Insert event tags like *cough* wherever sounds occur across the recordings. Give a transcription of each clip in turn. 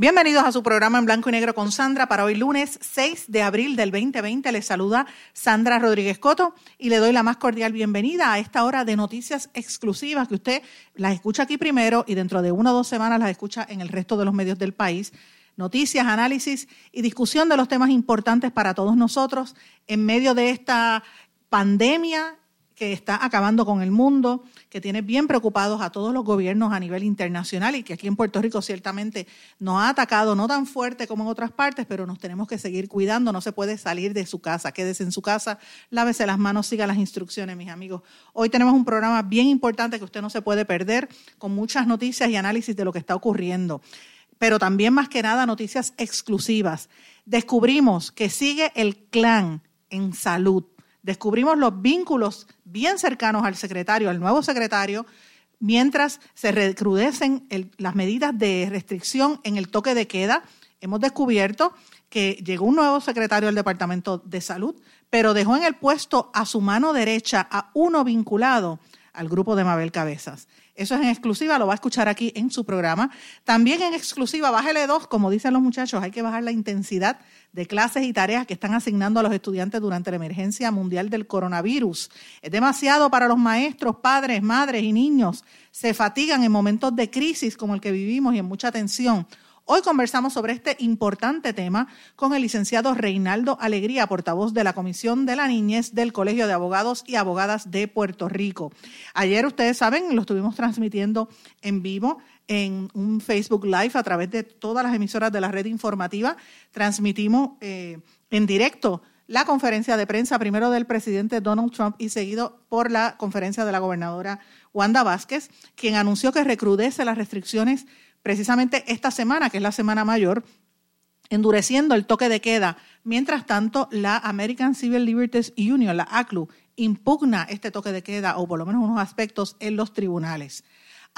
Bienvenidos a su programa en blanco y negro con Sandra para hoy lunes 6 de abril del 2020. Les saluda Sandra Rodríguez Coto y le doy la más cordial bienvenida a esta hora de noticias exclusivas que usted las escucha aquí primero y dentro de una o dos semanas las escucha en el resto de los medios del país noticias, análisis y discusión de los temas importantes para todos nosotros en medio de esta pandemia que está acabando con el mundo, que tiene bien preocupados a todos los gobiernos a nivel internacional y que aquí en Puerto Rico ciertamente nos ha atacado, no tan fuerte como en otras partes, pero nos tenemos que seguir cuidando, no se puede salir de su casa, quédese en su casa, lávese las manos, siga las instrucciones, mis amigos. Hoy tenemos un programa bien importante que usted no se puede perder, con muchas noticias y análisis de lo que está ocurriendo pero también más que nada noticias exclusivas. Descubrimos que sigue el clan en salud. Descubrimos los vínculos bien cercanos al secretario, al nuevo secretario, mientras se recrudecen las medidas de restricción en el toque de queda. Hemos descubierto que llegó un nuevo secretario del Departamento de Salud, pero dejó en el puesto a su mano derecha a uno vinculado al grupo de Mabel Cabezas. Eso es en exclusiva, lo va a escuchar aquí en su programa. También en exclusiva, bájale dos, como dicen los muchachos, hay que bajar la intensidad de clases y tareas que están asignando a los estudiantes durante la emergencia mundial del coronavirus. Es demasiado para los maestros, padres, madres y niños. Se fatigan en momentos de crisis como el que vivimos y en mucha tensión. Hoy conversamos sobre este importante tema con el licenciado Reinaldo Alegría, portavoz de la Comisión de la Niñez del Colegio de Abogados y Abogadas de Puerto Rico. Ayer, ustedes saben, lo estuvimos transmitiendo en vivo en un Facebook Live a través de todas las emisoras de la red informativa. Transmitimos eh, en directo la conferencia de prensa primero del presidente Donald Trump y seguido por la conferencia de la gobernadora Wanda Vázquez, quien anunció que recrudece las restricciones precisamente esta semana, que es la semana mayor, endureciendo el toque de queda. Mientras tanto, la American Civil Liberties Union, la ACLU, impugna este toque de queda o por lo menos unos aspectos en los tribunales.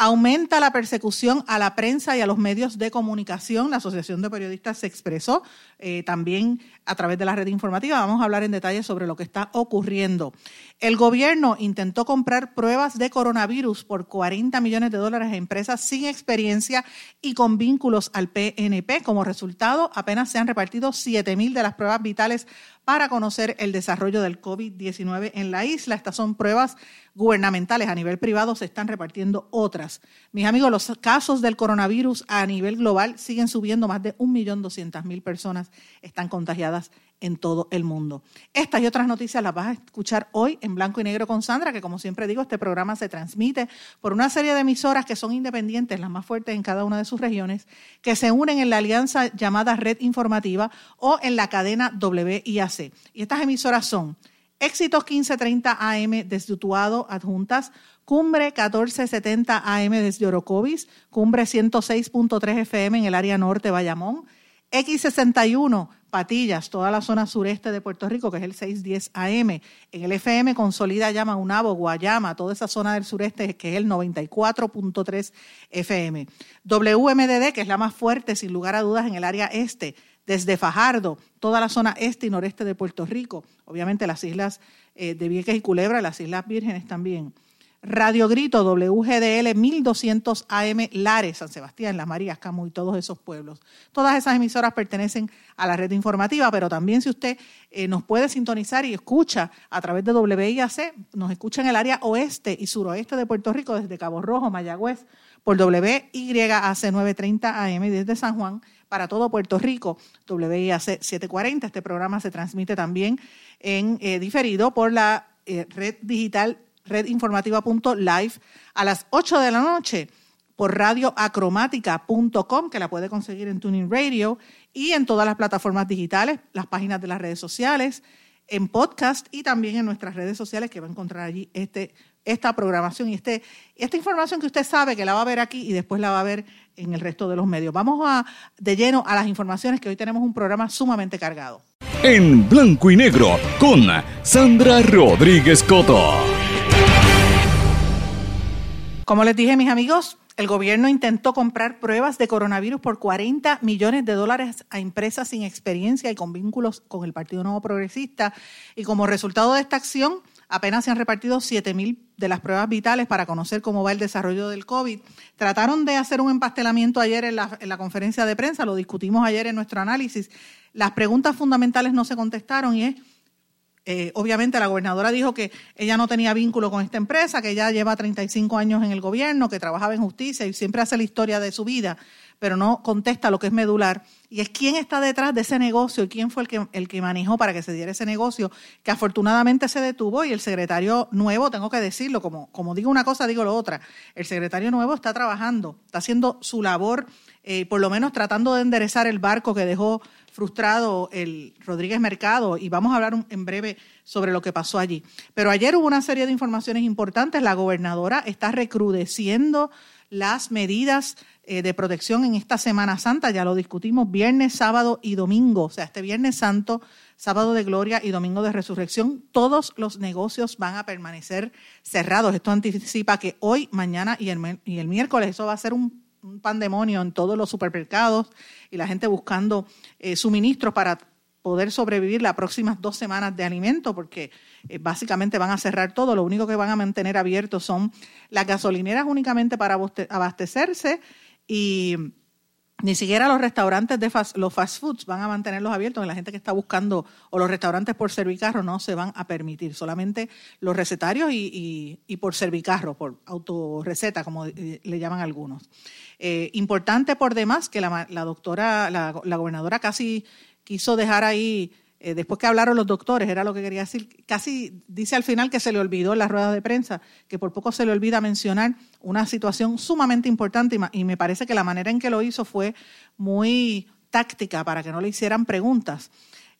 Aumenta la persecución a la prensa y a los medios de comunicación. La Asociación de Periodistas se expresó eh, también a través de la red informativa. Vamos a hablar en detalle sobre lo que está ocurriendo. El gobierno intentó comprar pruebas de coronavirus por 40 millones de dólares a empresas sin experiencia y con vínculos al PNP. Como resultado, apenas se han repartido 7 mil de las pruebas vitales para conocer el desarrollo del COVID-19 en la isla. Estas son pruebas gubernamentales. A nivel privado se están repartiendo otras. Mis amigos, los casos del coronavirus a nivel global siguen subiendo. Más de 1.200.000 personas están contagiadas en todo el mundo. Estas y otras noticias las vas a escuchar hoy en blanco y negro con Sandra, que como siempre digo, este programa se transmite por una serie de emisoras que son independientes, las más fuertes en cada una de sus regiones, que se unen en la alianza llamada Red Informativa o en la cadena WIAC. Y estas emisoras son Éxitos 1530 AM desde Utuado, adjuntas, Cumbre 1470 AM desde Orocovis, Cumbre 106.3 FM en el área norte, Bayamón, X61 Patillas, toda la zona sureste de Puerto Rico, que es el 610 AM. En el FM consolida llama Unabo, Guayama, toda esa zona del sureste, que es el 94.3 FM. WMDD, que es la más fuerte, sin lugar a dudas, en el área este, desde Fajardo, toda la zona este y noreste de Puerto Rico. Obviamente las islas eh, de Vieques y Culebra, las Islas Vírgenes también. Radio Grito, WGDL 1200 AM Lares, San Sebastián, Las Marías, Camus y todos esos pueblos. Todas esas emisoras pertenecen a la red informativa, pero también si usted eh, nos puede sintonizar y escucha a través de WIAC, nos escucha en el área oeste y suroeste de Puerto Rico, desde Cabo Rojo, Mayagüez, por WYAC 930 AM desde San Juan para todo Puerto Rico, WIAC 740. Este programa se transmite también en eh, diferido por la eh, red digital redinformativa.live a las 8 de la noche por radioacromática.com, que la puede conseguir en Tuning Radio y en todas las plataformas digitales, las páginas de las redes sociales, en podcast y también en nuestras redes sociales que va a encontrar allí este, esta programación y este, esta información que usted sabe que la va a ver aquí y después la va a ver en el resto de los medios. Vamos a, de lleno a las informaciones que hoy tenemos un programa sumamente cargado. En blanco y negro con Sandra Rodríguez Coto. Como les dije, mis amigos, el gobierno intentó comprar pruebas de coronavirus por 40 millones de dólares a empresas sin experiencia y con vínculos con el Partido Nuevo Progresista. Y como resultado de esta acción, apenas se han repartido 7 mil de las pruebas vitales para conocer cómo va el desarrollo del COVID. Trataron de hacer un empastelamiento ayer en la, en la conferencia de prensa, lo discutimos ayer en nuestro análisis. Las preguntas fundamentales no se contestaron y es eh, obviamente la gobernadora dijo que ella no tenía vínculo con esta empresa, que ella lleva 35 años en el gobierno, que trabajaba en justicia y siempre hace la historia de su vida, pero no contesta lo que es medular. Y es quién está detrás de ese negocio y quién fue el que, el que manejó para que se diera ese negocio, que afortunadamente se detuvo y el secretario nuevo, tengo que decirlo, como, como digo una cosa, digo lo otra, el secretario nuevo está trabajando, está haciendo su labor, eh, por lo menos tratando de enderezar el barco que dejó frustrado el Rodríguez Mercado y vamos a hablar en breve sobre lo que pasó allí. Pero ayer hubo una serie de informaciones importantes. La gobernadora está recrudeciendo las medidas eh, de protección en esta Semana Santa. Ya lo discutimos viernes, sábado y domingo. O sea, este viernes santo, sábado de gloria y domingo de resurrección, todos los negocios van a permanecer cerrados. Esto anticipa que hoy, mañana y el, y el miércoles eso va a ser un un pandemonio en todos los supermercados y la gente buscando eh, suministros para poder sobrevivir las próximas dos semanas de alimento, porque eh, básicamente van a cerrar todo. Lo único que van a mantener abiertos son las gasolineras únicamente para abastecerse y ni siquiera los restaurantes de los fast foods van a mantenerlos abiertos. La gente que está buscando, o los restaurantes por servicarro, no se van a permitir. Solamente los recetarios y, y por servicarro, por autorreceta, como le llaman algunos. Eh, importante por demás que la, doctora, la, gobernadora casi quiso dejar ahí, eh, después que hablaron los doctores, era lo que quería decir, casi dice al final que se le olvidó en las ruedas de prensa, que por poco se le olvida mencionar una situación sumamente importante y, me parece que la manera en que lo hizo fue muy táctica para que no le hicieran preguntas.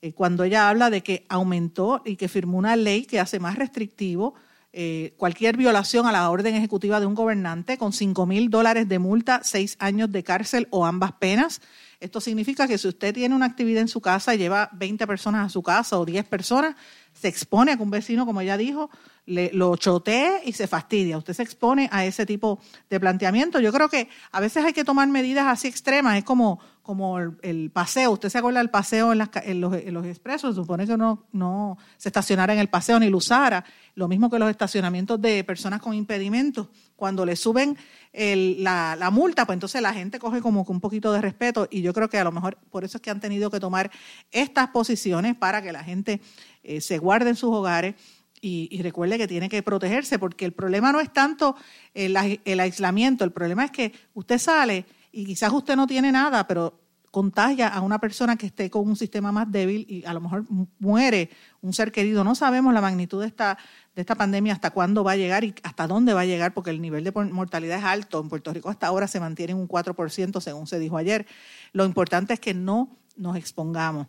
Eh, cuando ella habla de que aumentó y que firmó una ley que hace más restrictivo eh, cualquier violación a la orden ejecutiva de un gobernante con 5 mil dólares de multa, seis años de cárcel o ambas penas. Esto significa que si usted tiene una actividad en su casa y lleva 20 personas a su casa o 10 personas, se expone a que un vecino, como ya dijo, le, lo chotee y se fastidia. Usted se expone a ese tipo de planteamiento. Yo creo que a veces hay que tomar medidas así extremas. Es como, como el, paseo. Usted se acuerda del paseo en, los, en, los, expresos. Supone que uno no se estacionara en el paseo ni lo usara. Lo mismo que los estacionamientos de personas con impedimentos. Cuando le suben la, multa, pues entonces la gente coge como un poquito de respeto. Y yo creo que a lo mejor por eso es que han tenido que tomar estas posiciones para que la gente eh, se guarde en sus hogares. Y, recuerde que tiene que protegerse, porque el problema no es tanto el aislamiento, el problema es que usted sale y quizás usted no tiene nada, pero contagia a una persona que esté con un sistema más débil y a lo mejor muere un ser querido. No sabemos la magnitud de esta, de esta pandemia, hasta cuándo va a llegar y hasta dónde va a llegar, porque el nivel de mortalidad es alto. En Puerto Rico hasta ahora se mantiene en un 4%, según se dijo ayer. Lo importante es que no nos expongamos.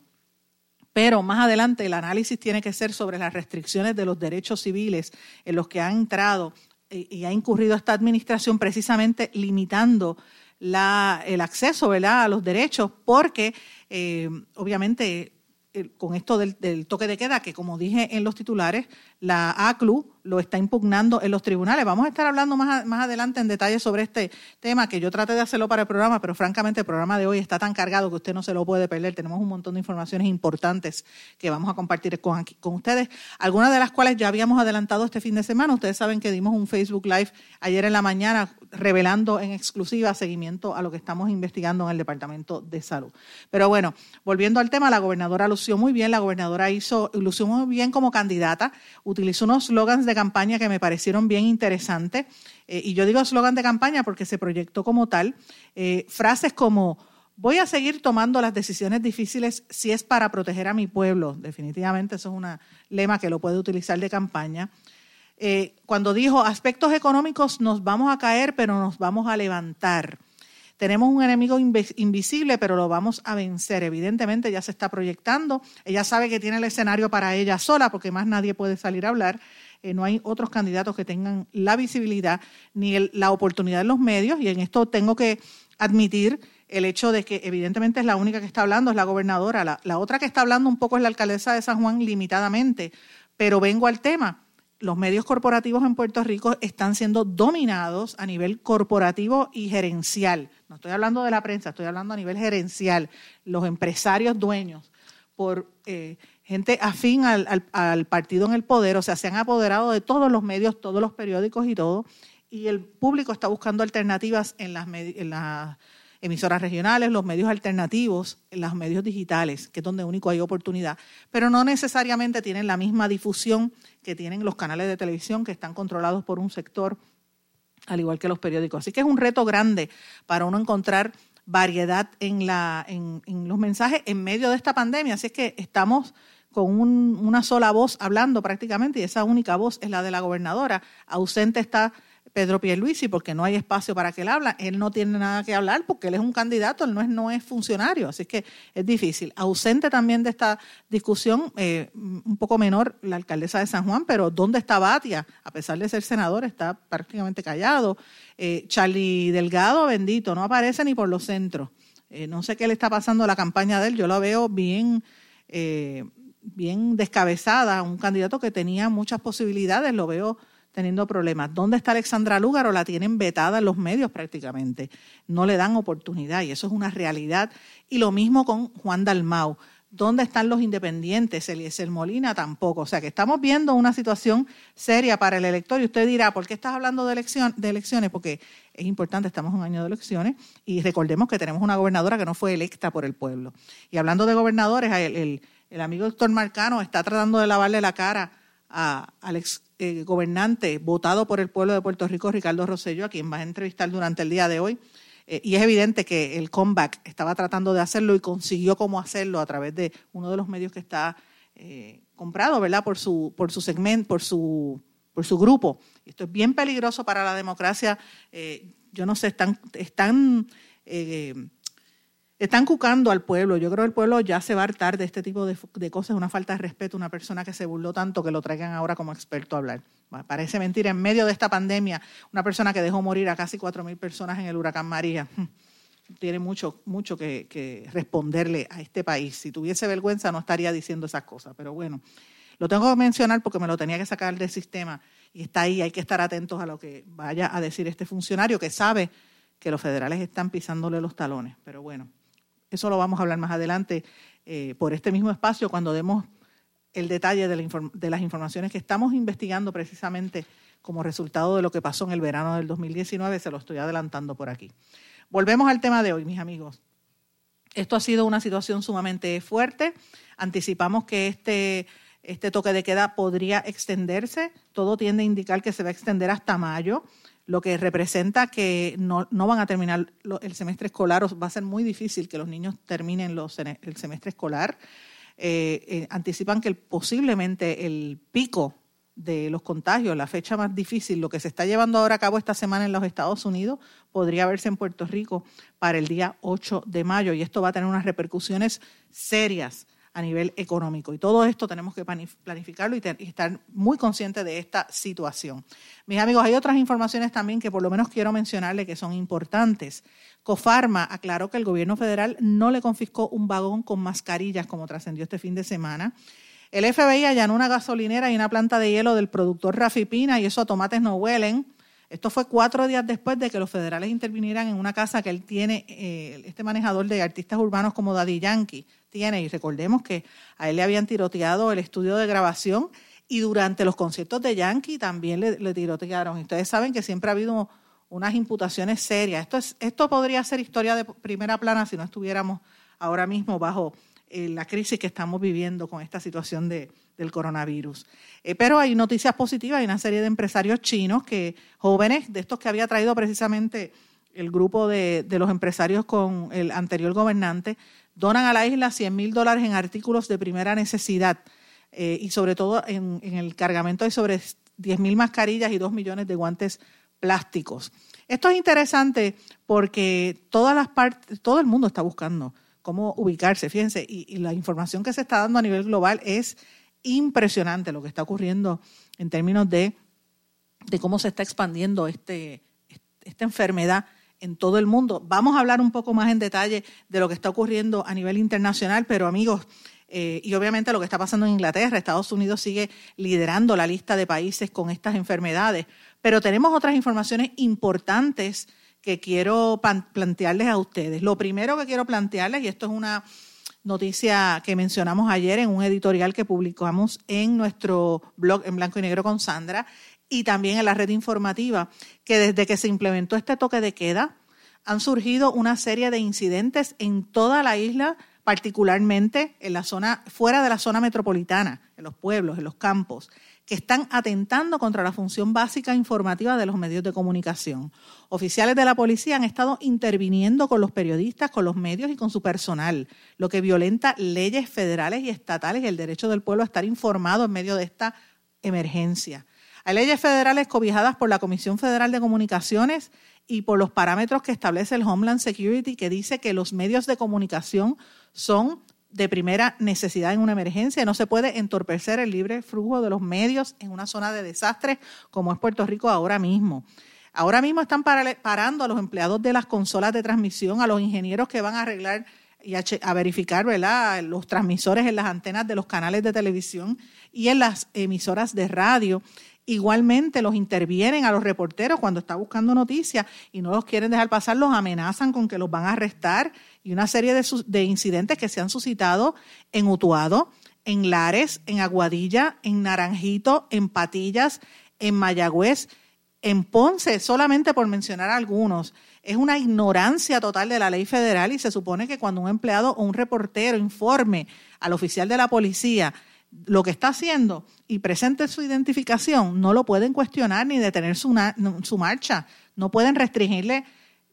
Pero más adelante el análisis tiene que ser sobre las restricciones de los derechos civiles en los que ha entrado y ha incurrido esta administración precisamente limitando la, el acceso ¿verdad? a los derechos, porque eh, obviamente con esto del, toque de queda, que como dije en los titulares, la ACLU lo está impugnando en los tribunales. Vamos a estar hablando más, más adelante en detalle sobre este tema, que yo traté de hacerlo para el programa, pero francamente el programa de hoy está tan cargado que usted no se lo puede perder. Tenemos un montón de informaciones importantes que vamos a compartir con, con ustedes, algunas de las cuales ya habíamos adelantado este fin de semana. Ustedes saben que dimos un Facebook Live ayer en la mañana revelando en exclusiva seguimiento a lo que estamos investigando en el Departamento de Salud. Pero bueno, volviendo al tema, la gobernadora lució muy bien, la gobernadora hizo, lució muy bien como candidata, utilizó unos slogans de campaña que me parecieron bien interesantes. Eh, y yo digo slogan de campaña porque se proyectó como tal. Eh, frases como, voy a seguir tomando las decisiones difíciles si es para proteger a mi pueblo. Definitivamente eso es un lema que lo puede utilizar de campaña. Eh, cuando dijo, aspectos económicos nos vamos a caer, pero nos vamos a levantar. tenemos un enemigo invisible, pero lo vamos a vencer. Evidentemente ya se está proyectando, ella sabe que tiene el escenario para ella sola, porque más nadie puede salir a hablar. Eh, no hay otros candidatos que tengan la visibilidad ni la oportunidad en los medios, y en esto tengo que admitir el hecho de que evidentemente es la única que está hablando, es la gobernadora. La, otra que está hablando un poco es la alcaldesa de San Juan limitadamente. Pero vengo al tema. Los medios corporativos en Puerto Rico están siendo dominados a nivel corporativo y gerencial. No estoy hablando de la prensa, estoy hablando a nivel gerencial. Los empresarios dueños por eh, gente afín al, partido en el poder, o sea, se han apoderado de todos los medios, todos los periódicos y todo, y el público está buscando alternativas en las, en las emisoras regionales, los medios alternativos, los medios digitales, que es donde único hay oportunidad, pero no necesariamente tienen la misma difusión que tienen los canales de televisión que están controlados por un sector, al igual que los periódicos. Así que es un reto grande para uno encontrar variedad en, en, los mensajes en medio de esta pandemia. Así es que estamos con una sola voz hablando prácticamente y esa única voz es la de la gobernadora. Ausente está Pedro Pierluisi porque no hay espacio para que él hable. Él no tiene nada que hablar porque él es un candidato, él no es, no es funcionario, así que es difícil. Ausente también de esta discusión, eh, un poco menor la alcaldesa de San Juan, pero ¿dónde está Batia? A pesar de ser senador, está prácticamente callado. Eh, Charlie Delgado, bendito, no aparece ni por los centros. Eh, no sé qué le está pasando la campaña de él, yo lo veo bien bien descabezada, un candidato que tenía muchas posibilidades, lo veo teniendo problemas. ¿Dónde está Alexandra Lúgaro? La tienen vetada en los medios prácticamente. No le dan oportunidad y eso es una realidad. Y lo mismo con Juan Dalmau. ¿Dónde están los independientes? Eliezer Molina tampoco. O sea que estamos viendo una situación seria para el elector y usted dirá, ¿por qué estás hablando de, elección, de elecciones? Porque es importante, estamos en un año de elecciones y recordemos que tenemos una gobernadora que no fue electa por el pueblo. Y hablando de gobernadores, el, el, amigo doctor Marcano está tratando de lavarle la cara al ex eh, gobernante votado por el pueblo de Puerto Rico, Ricardo Rosello, a quien vas a entrevistar durante el día de hoy. Eh, y es evidente que el comeback estaba tratando de hacerlo y consiguió cómo hacerlo a través de uno de los medios que está eh, comprado, ¿verdad? Por su, por su segmento, por su, por su grupo. Esto es bien peligroso para la democracia. yo no sé, están, están están cucando al pueblo. Yo creo que el pueblo ya se va a hartar de este tipo de, cosas, una falta de respeto, una persona que se burló tanto que lo traigan ahora como experto a hablar. Parece mentira, en medio de esta pandemia, una persona que dejó morir a casi 4.000 personas en el huracán María, tiene mucho, mucho que responderle a este país. Si tuviese vergüenza no estaría diciendo esas cosas, pero bueno, lo tengo que mencionar porque me lo tenía que sacar del sistema y está ahí, hay que estar atentos a lo que vaya a decir este funcionario que sabe que los federales están pisándole los talones, pero bueno. Eso lo vamos a hablar más adelante eh, por este mismo espacio cuando demos el detalle de, las informaciones que estamos investigando precisamente como resultado de lo que pasó en el verano del 2019. Se lo estoy adelantando por aquí. Volvemos al tema de hoy, mis amigos. Esto ha sido una situación sumamente fuerte. Anticipamos que este, este toque de queda podría extenderse. Todo tiende a indicar que se va a extender hasta mayo lo que representa que no, van a terminar el semestre escolar, o va a ser muy difícil que los niños terminen el semestre escolar. Eh, eh, anticipan que posiblemente el pico de los contagios, la fecha más difícil, lo que se está llevando ahora a cabo esta semana en los Estados Unidos, podría verse en Puerto Rico para el día 8 de mayo y esto va a tener unas repercusiones serias a nivel económico. Y todo esto tenemos que planificarlo y, estar muy conscientes de esta situación. Mis amigos, hay otras informaciones también que por lo menos quiero mencionarle que son importantes. Cofarma aclaró que el gobierno federal no le confiscó un vagón con mascarillas como trascendió este fin de semana. El FBI allanó una gasolinera y una planta de hielo del productor Rafi Pina y esos tomates no huelen. Esto fue cuatro días después de que los federales intervinieran en una casa que él tiene, eh, este manejador de artistas urbanos como Daddy Yankee tiene. Y recordemos que a él le habían tiroteado el estudio de grabación y durante los conciertos de Yankee también le, tirotearon. Y ustedes saben que siempre ha habido unas imputaciones serias. Esto, es, esto podría ser historia de primera plana si no estuviéramos ahora mismo bajo eh, la crisis que estamos viviendo con esta situación de, del coronavirus. Eh, pero hay noticias positivas, hay una serie de empresarios chinos que, jóvenes, de estos que había traído precisamente el grupo de, los empresarios con el anterior gobernante, donan a la isla 100 mil dólares en artículos de primera necesidad eh, y sobre todo en, el cargamento hay sobre 10 mil mascarillas y 2 millones de guantes plásticos. Esto es interesante porque todas las partes, todo el mundo está buscando cómo ubicarse, fíjense, y, la información que se está dando a nivel global es impresionante lo que está ocurriendo en términos de, de cómo se está expandiendo este, esta enfermedad en todo el mundo. Vamos a hablar un poco más en detalle de lo que está ocurriendo a nivel internacional, pero amigos, eh, y obviamente lo que está pasando en Inglaterra, Estados Unidos sigue liderando la lista de países con estas enfermedades, pero tenemos otras informaciones importantes que quiero plantearles a ustedes. Lo primero que quiero plantearles, y esto es una noticia que mencionamos ayer en un editorial que publicamos en nuestro blog en blanco y negro con Sandra, y también en la red informativa, que desde que se implementó este toque de queda, han surgido una serie de incidentes en toda la isla, particularmente en la zona, fuera de la zona metropolitana, en los pueblos, en los campos, que están atentando contra la función básica informativa de los medios de comunicación. Oficiales de la policía han estado interviniendo con los periodistas, con los medios y con su personal, lo que violenta leyes federales y estatales y el derecho del pueblo a estar informado en medio de esta emergencia. Hay leyes federales cobijadas por la Comisión Federal de Comunicaciones y por los parámetros que establece el Homeland Security, que dice que los medios de comunicación son de primera necesidad en una emergencia. No se puede entorpecer el libre flujo de los medios en una zona de desastre como es Puerto Rico ahora mismo. Ahora mismo están parando a los empleados de las consolas de transmisión, a los ingenieros que van a arreglar y a, verificar los transmisores en las antenas de los canales de televisión y en las emisoras de radio. Igualmente los intervienen a los reporteros cuando está buscando noticias y no los quieren dejar pasar, los amenazan con que los van a arrestar y una serie de, de incidentes que se han suscitado en Utuado, en Lares, en Aguadilla, en Naranjito, en Patillas, en Mayagüez, en Ponce, solamente por mencionar algunos. Es una ignorancia total de la ley federal y se supone que cuando un empleado o un reportero informe al oficial de la policía lo que está haciendo y presente su identificación, no lo pueden cuestionar ni detener su, su marcha. No pueden restringirle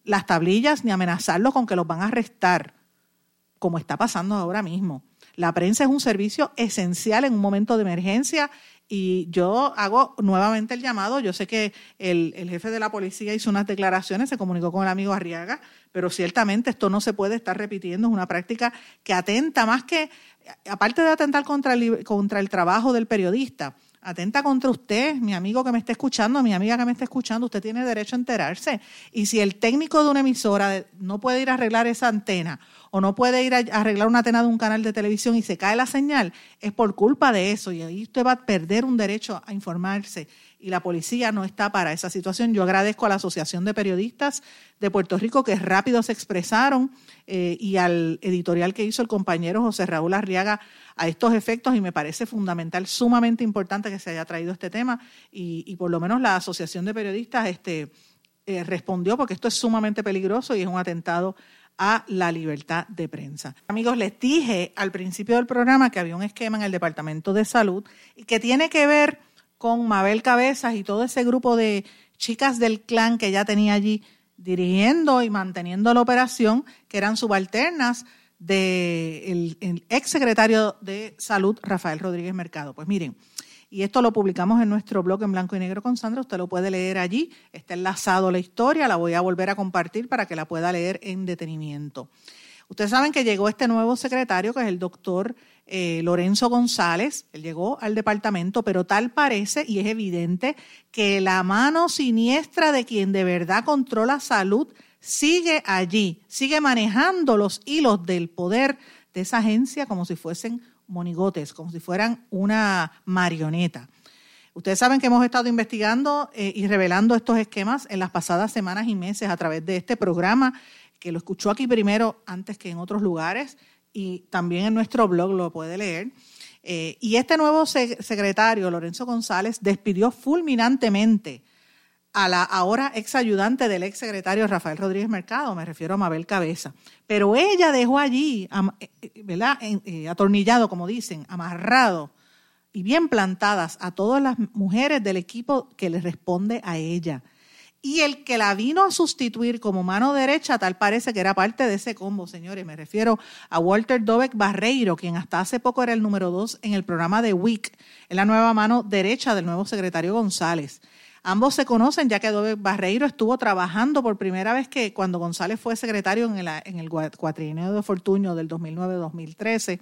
las tablillas ni amenazarlo con que los van a arrestar, como está pasando ahora mismo. La prensa es un servicio esencial en un momento de emergencia y yo hago nuevamente el llamado. Yo sé que el, el, jefe de la policía hizo unas declaraciones, se comunicó con el amigo Arriaga, pero ciertamente esto no se puede estar repitiendo. Es una práctica que atenta más que aparte de atentar contra el, contra el trabajo del periodista, atenta contra usted, mi amigo que me está escuchando, mi amiga que me está escuchando, usted tiene derecho a enterarse. Y si el técnico de una emisora no puede ir a arreglar esa antena o no puede ir a arreglar una antena de un canal de televisión y se cae la señal, es por culpa de eso y ahí usted va a perder un derecho a informarse y la policía no está para esa situación. Yo agradezco a la Asociación de Periodistas de Puerto Rico que rápido se expresaron eh, y al editorial que hizo el compañero José Raúl Arriaga a estos efectos y me parece fundamental, sumamente importante que se haya traído este tema y, por lo menos la Asociación de Periodistas este, eh, respondió porque esto es sumamente peligroso y es un atentado a la libertad de prensa. Amigos, les dije al principio del programa que había un esquema en el Departamento de Salud y que tiene que ver con Mabel Cabezas y todo ese grupo de chicas del clan que ella tenía allí dirigiendo y manteniendo la operación, que eran subalternas del de ex secretario de Salud, Rafael Rodríguez Mercado. Pues miren, y esto lo publicamos en nuestro blog en blanco y negro con Sandra, usted lo puede leer allí, está enlazado la historia, la voy a volver a compartir para que la pueda leer en detenimiento. Ustedes saben que llegó este nuevo secretario, que es el doctor eh, Lorenzo González, él llegó al departamento, pero tal parece y es evidente que la mano siniestra de quien de verdad controla salud sigue allí, sigue manejando los hilos del poder de esa agencia como si fuesen monigotes, como si fueran una marioneta. Ustedes saben que hemos estado investigando eh, y revelando estos esquemas en las pasadas semanas y meses a través de este programa que lo escuchó aquí primero antes que en otros lugares y también en nuestro blog lo puede leer. Eh, y este nuevo secretario, Lorenzo González, despidió fulminantemente a la ahora ex ayudante del ex secretario Rafael Rodríguez Mercado, me refiero a Mabel Cabeza. Pero ella dejó allí, eh, eh, ¿verdad? atornillado, como dicen, amarrado y bien plantadas a todas las mujeres del equipo que le responde a ella. Y el que la vino a sustituir como mano derecha, tal parece que era parte de ese combo, señores. Me refiero a Walter Dobeck Barreiro, quien hasta hace poco era el número dos en el programa de WIC, en la nueva mano derecha del nuevo secretario González. Ambos se conocen ya que Adobe Barreiro estuvo trabajando por primera vez que cuando González fue secretario en el, en el cuatrienio de Fortunio del 2009-2013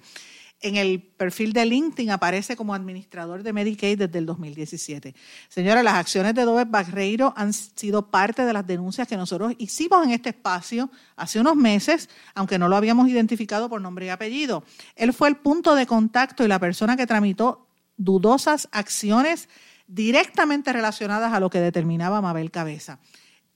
en el perfil de LinkedIn aparece como administrador de Medicaid desde el 2017. Señora, las acciones de Dover Barreiro han sido parte de las denuncias que nosotros hicimos en este espacio hace unos meses, aunque no lo habíamos identificado por nombre y apellido. Él fue el punto de contacto y la persona que tramitó dudosas acciones directamente relacionadas a lo que determinaba Mabel Cabeza.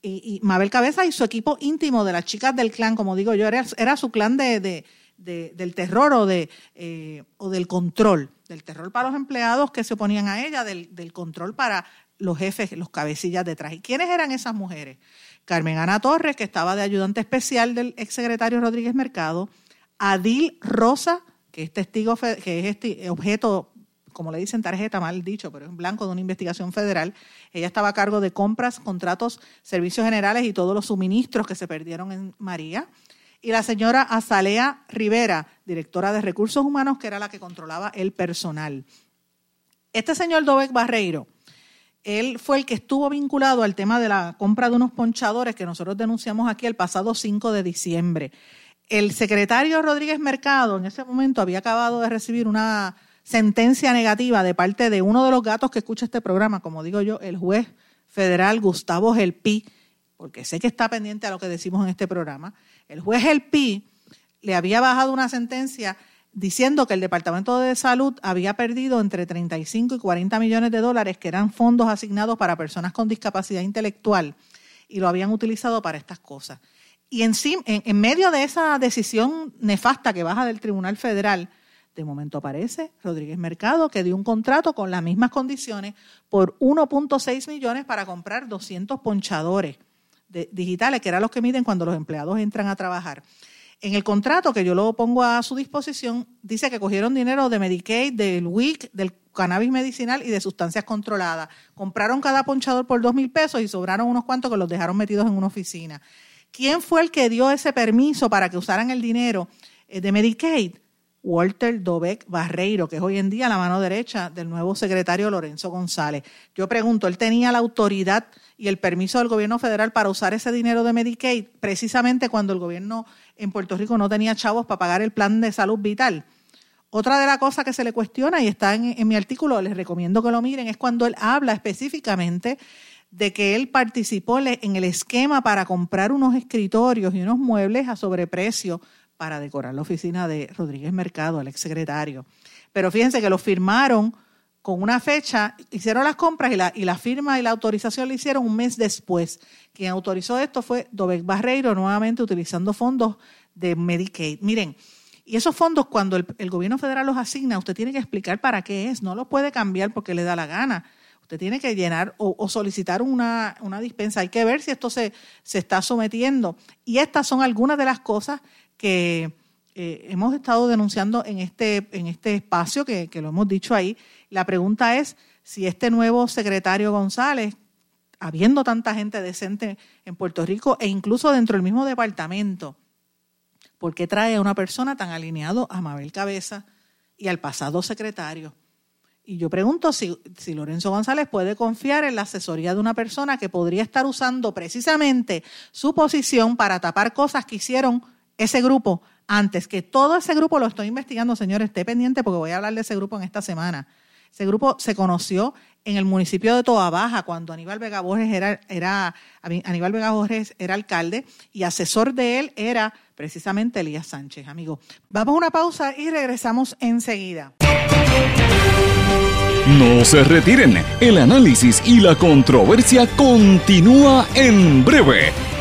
Y, Mabel Cabeza y su equipo íntimo de las chicas del clan, como digo yo, era, su clan de del terror o, de, eh, o del control, del terror para los empleados que se oponían a ella, del, control para los jefes, los cabecillas detrás. ¿Y quiénes eran esas mujeres? Carmen Ana Torres, que estaba de ayudante especial del exsecretario Rodríguez Mercado, Adil Rosa, que es testigo, que es este objeto, como le dicen tarjeta, mal dicho, pero es blanco de una investigación federal. Ella estaba a cargo de compras, contratos, servicios generales y todos los suministros que se perdieron en María y la señora Azalea Rivera, directora de Recursos Humanos, que era la que controlaba el personal. Este señor Dovec Barreiro, él fue el que estuvo vinculado al tema de la compra de unos ponchadores que nosotros denunciamos aquí el pasado 5 de diciembre. El secretario Rodríguez Mercado en ese momento había acabado de recibir una sentencia negativa de parte de uno de los gatos que escucha este programa, como digo yo, el juez federal Gustavo Gelpi, porque sé que está pendiente a lo que decimos en este programa, el juez El Pi le había bajado una sentencia diciendo que el Departamento de Salud había perdido entre 35 y 40 millones de dólares, que eran fondos asignados para personas con discapacidad intelectual, y lo habían utilizado para estas cosas. Y en, en medio de esa decisión nefasta que baja del Tribunal Federal, de momento aparece Rodríguez Mercado, que dio un contrato con las mismas condiciones por 1.6 millones para comprar 200 ponchadores digitales, que eran los que miden cuando los empleados entran a trabajar. En el contrato, que yo lo pongo a su disposición, dice que cogieron dinero de Medicaid, del WIC, del cannabis medicinal y de sustancias controladas. Compraron cada ponchador por dos mil pesos y sobraron unos cuantos que los dejaron metidos en una oficina. ¿Quién fue el que dio ese permiso para que usaran el dinero eh, de Medicaid? Walter Dobeck Barreiro, que es hoy en día la mano derecha del nuevo secretario Lorenzo González. Yo pregunto, ¿él tenía la autoridad y el permiso del gobierno federal para usar ese dinero de Medicaid precisamente cuando el gobierno en Puerto Rico no tenía chavos para pagar el plan de salud vital? Otra de las cosas que se le cuestiona, y está en, en mi artículo, les recomiendo que lo miren, es cuando él habla específicamente de que él participó en el esquema para comprar unos escritorios y unos muebles a sobreprecio para decorar la oficina de Rodríguez Mercado, el exsecretario. Pero fíjense que lo firmaron con una fecha, hicieron las compras y la, y la firma y la autorización la hicieron un mes después. Quien autorizó esto fue Dobec Barreiro, nuevamente utilizando fondos de Medicaid. Miren, y esos fondos cuando el, gobierno federal los asigna, usted tiene que explicar para qué es, no los puede cambiar porque le da la gana. Usted tiene que llenar o, solicitar una, una, dispensa. Hay que ver si esto se, se está sometiendo. Y estas son algunas de las cosas que eh, hemos estado denunciando en este, en este espacio, que, lo hemos dicho ahí. La pregunta es si este nuevo secretario González, habiendo tanta gente decente en Puerto Rico e incluso dentro del mismo departamento, ¿por qué trae a una persona tan alineado a Mabel Cabeza y al pasado secretario? Y yo pregunto si, si, Lorenzo González puede confiar en la asesoría de una persona que podría estar usando precisamente su posición para tapar cosas que hicieron ese grupo antes, que todo ese grupo lo estoy investigando, señores, esté pendiente porque voy a hablar de ese grupo en esta semana. Ese grupo se conoció en el municipio de Toa Baja cuando Aníbal Vega Borges era, era, Aníbal Vega Borges era alcalde y asesor de él era precisamente Elías Sánchez, amigo. Vamos a una pausa y regresamos enseguida. No se retiren, el análisis y la controversia continúa en breve,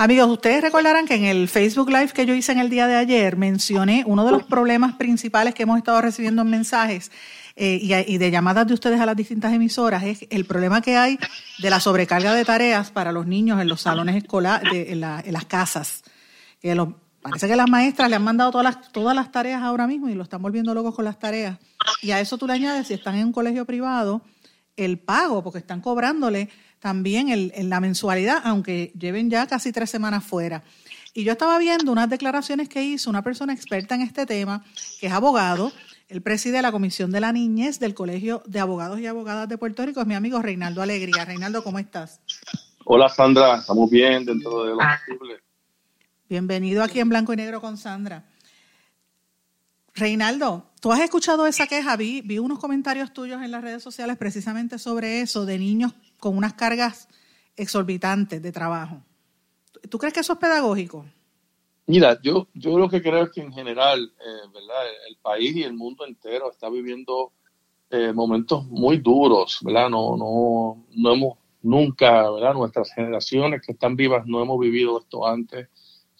Amigos, ustedes recordarán que en el Facebook Live que yo hice en el día de ayer mencioné uno de los problemas principales que hemos estado recibiendo en mensajes eh, y, de llamadas de ustedes a las distintas emisoras es el problema que hay de la sobrecarga de tareas para los niños en los salones escolares, en, las casas. Que parece que las maestras le han mandado todas las, todas las tareas ahora mismo y lo están volviendo locos con las tareas. Y a eso tú le añades, si están en un colegio privado, el pago, porque están cobrándole también el, la mensualidad, aunque lleven ya casi tres semanas fuera. Y yo estaba viendo unas declaraciones que hizo una persona experta en este tema, que es abogado, él preside la Comisión de la Niñez del Colegio de Abogados y Abogadas de Puerto Rico, es mi amigo Reinaldo Alegría. Reinaldo, ¿cómo estás? Hola Sandra, estamos bien dentro de lo posible. Bienvenido aquí en Blanco y Negro con Sandra. Reinaldo, tú has escuchado esa queja, vi, vi unos comentarios tuyos en las redes sociales precisamente sobre eso, de niños con unas cargas exorbitantes de trabajo. ¿Tú crees que eso es pedagógico? Mira, yo, yo lo que creo es que en general, eh, ¿verdad? El país y el mundo entero está viviendo eh, momentos muy duros, ¿verdad? No, no, no hemos nunca, ¿verdad? Nuestras generaciones que están vivas no hemos vivido esto antes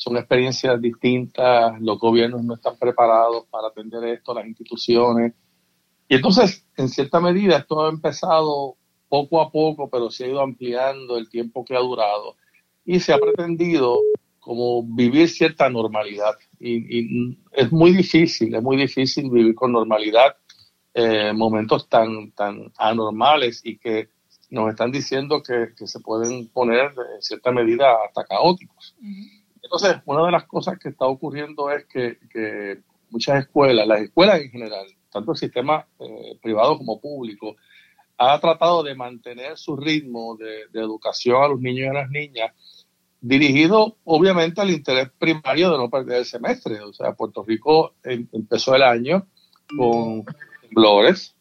son experiencias distintas, los gobiernos no están preparados para atender esto, las instituciones. Y entonces, en cierta medida, esto ha empezado poco a poco, pero se ha ido ampliando el tiempo que ha durado y se ha pretendido como vivir cierta normalidad. Y, es muy difícil, es muy difícil vivir con normalidad eh, momentos tan, tan anormales y que nos están diciendo que, se pueden poner en cierta medida hasta caóticos. Entonces, una de las cosas que está ocurriendo es que, muchas escuelas, las escuelas en general, tanto el sistema eh, privado como público, ha tratado de mantener su ritmo de, educación a los niños y a las niñas, dirigido obviamente al interés primario de no perder el semestre. O sea, Puerto Rico em, empezó el año con temblores,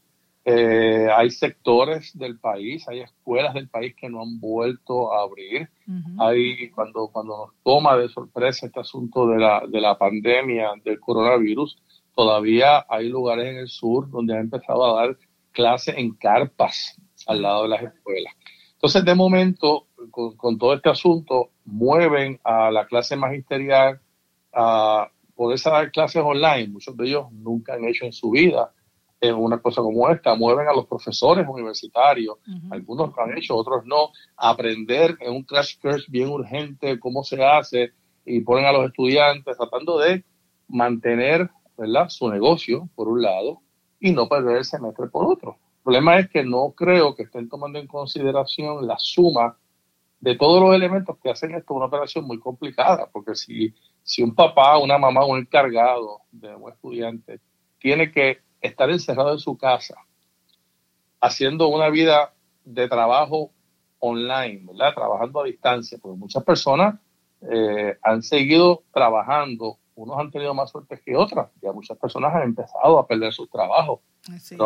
eh, hay sectores del país, hay escuelas del país que no han vuelto a abrir. Hay cuando cuando nos toma de sorpresa este asunto de la de la pandemia del coronavirus, todavía hay lugares en el sur donde han empezado a dar clases en carpas al lado de las escuelas. Entonces, de momento, con, con todo este asunto, mueven a la clase magisterial a poderse dar clases online. Muchos de ellos nunca han hecho en su vida en una cosa como esta, mueven a los profesores universitarios, algunos lo han hecho, otros no, aprender en un crash course bien urgente cómo se hace y ponen a los estudiantes tratando de mantener ¿verdad? su negocio por un lado y no perder el semestre por otro. El problema es que no creo que estén tomando en consideración la suma de todos los elementos que hacen esto una operación muy complicada, porque si, si un papá, una mamá, un encargado de un estudiante tiene que estar encerrado en su casa, haciendo una vida de trabajo online, ¿verdad? Trabajando a distancia, porque muchas personas eh, han seguido trabajando, unos han tenido más suerte que otras, y muchas personas han empezado a perder sus trabajos.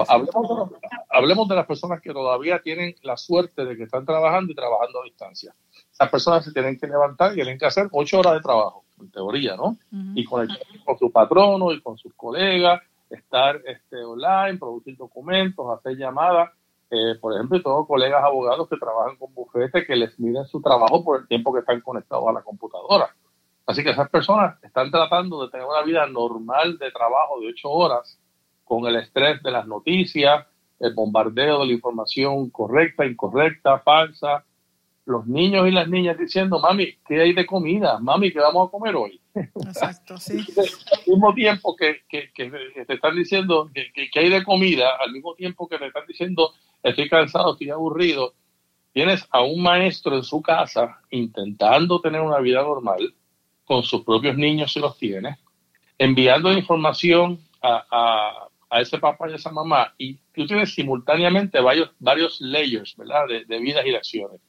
hablemos, de, hablemos de las personas que todavía tienen la suerte de que están trabajando y trabajando a distancia. Esas personas se tienen que levantar y tienen que hacer ocho horas de trabajo, en teoría, ¿no? Y conectar con su patrono y con sus colegas estar este, online, producir documentos, hacer llamadas. Eh, por ejemplo, tengo colegas abogados que trabajan con bufetes que les miden su trabajo por el tiempo que están conectados a la computadora. Así que esas personas están tratando de tener una vida normal de trabajo de ocho horas con el estrés de las noticias, el bombardeo de la información correcta, incorrecta, falsa, los niños y las niñas diciendo, mami, ¿qué hay de comida? Mami, ¿qué vamos a comer hoy? *laughs* Exacto, sí. al mismo tiempo que, que, que, te están diciendo que, que, hay de comida, al mismo tiempo que te están diciendo, estoy cansado, estoy aburrido, tienes a un maestro en su casa intentando tener una vida normal, con sus propios niños si los tiene, enviando información a, a, a ese papá y a esa mamá, y tú tienes simultáneamente varios, varios layers, ¿verdad?, de, de vidas y de acciones